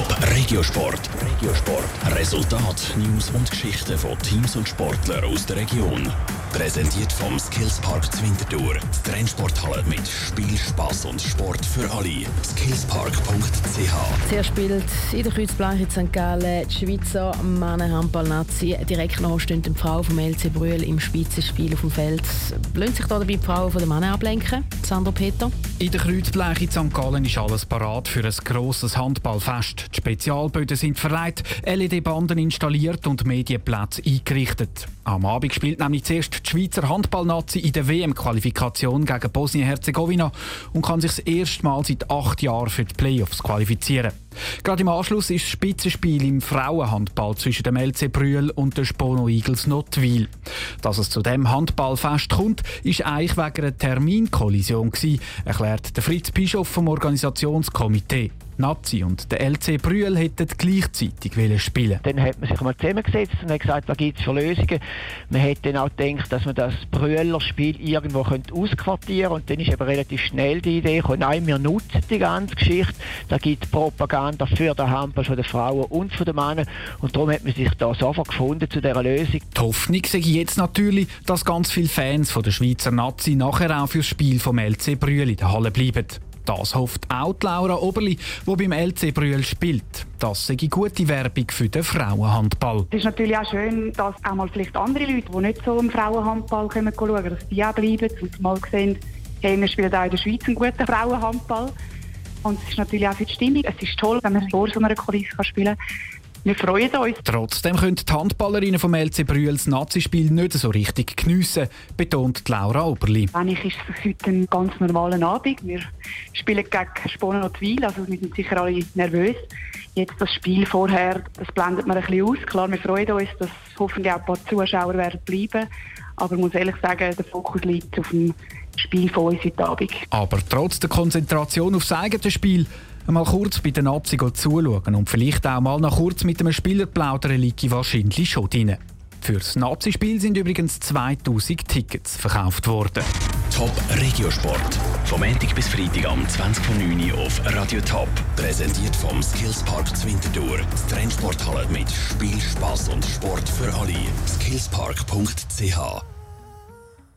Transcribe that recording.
Top Regiosport. Regiosport. Resultat, News und Geschichten von Teams und Sportlern aus der Region. Präsentiert vom Skillspark Zwintertour. Die Trennsporthalle mit Spiel, Spass und Sport für alle. Skillspark.ch. Zuerst spielt in der Kreuzblanche St. Gallen die Schweizer Männerhandball-Nazi. Direkt noch stehen die Frauen vom LC Brühl im Spitzenspiel auf dem Feld. Lassen sich da dabei die Frauen von den Männern ablenken? Sandro Peter? In der Kreuzbleche in St. Gallen ist alles parat für ein grosses Handballfest. Die Spezialböden sind verleiht, LED-Banden installiert und Medienplätze eingerichtet. Am Abend spielt nämlich zuerst die Schweizer Handballnazi in der WM-Qualifikation gegen Bosnien-Herzegowina und kann sich das erste Mal seit acht Jahren für die Playoffs qualifizieren. Gerade im Anschluss ist das Spitzenspiel im Frauenhandball zwischen dem LC Brühl und den Spono Eagles Notwil. Dass es zu dem Handballfest kommt, ist eigentlich wegen einer Terminkollision erklärt der Fritz Bischof vom Organisationskomitee. Nazi und der LC Brühl hätten gleichzeitig spielen Dann hat man sich mal zusammengesetzt und hat gesagt, was gibt es für Lösungen. Man hätte dann auch gedacht, dass man das Brühler Spiel irgendwo ausquartieren könnte. Und dann ist eben relativ schnell die Idee gekommen, nein, wir nutzen die ganze Geschichte. Da gibt es Propaganda für den Handball von den Frauen und von den Männern. Und darum hat man sich da sofort gefunden zu dieser Lösung. Die Hoffnung sehe jetzt natürlich, dass ganz viele Fans von der Schweizer Nazi nachher auch fürs Spiel vom LC Brühl in der Halle bleiben. Das hofft auch Laura Oberli, die beim LC Brühl spielt. Das sei gute Werbung für den Frauenhandball. Es ist natürlich auch schön, dass auch mal vielleicht andere Leute, die nicht so im Frauenhandball kommen, schauen, dass die auch bleiben und mal sehen, hey, wir spielen auch in der Schweiz einen guten Frauenhandball. Und es ist natürlich auch für die Stimmung. Es ist toll, wenn man vor so einer Kulisse spielen kann. Wir freuen uns. Trotzdem können die Handballerinnen vom LC Brühl das Nazi-Spiel nicht so richtig geniessen, betont Laura Oberli. Eigentlich ist es heute ein ganz normaler Abend. Wir spielen gegen Sponen und Weil, also wir sind sicher alle nervös. Jetzt das Spiel vorher, das blendet man ein bisschen aus. Klar, wir freuen uns, dass hoffentlich auch ein paar Zuschauer werden bleiben. Aber ich muss ehrlich sagen, der Fokus liegt auf dem Spiel von uns heute Abend. Aber trotz der Konzentration aufs eigene Spiel mal kurz bei den Nazi zuschauen und vielleicht auch mal noch kurz mit einem Spieler plaudern, liegt wahrscheinlich schon drin. Für das Nazi-Spiel sind übrigens 2000 Tickets verkauft worden. Top Regiosport. Vom Montag bis Freitag am 20.09 Uhr auf Radio Top. Präsentiert vom Skillspark Zwintertour. Die Trendsporthalle mit Spiel, Spass und Sport für alle. Skillspark.ch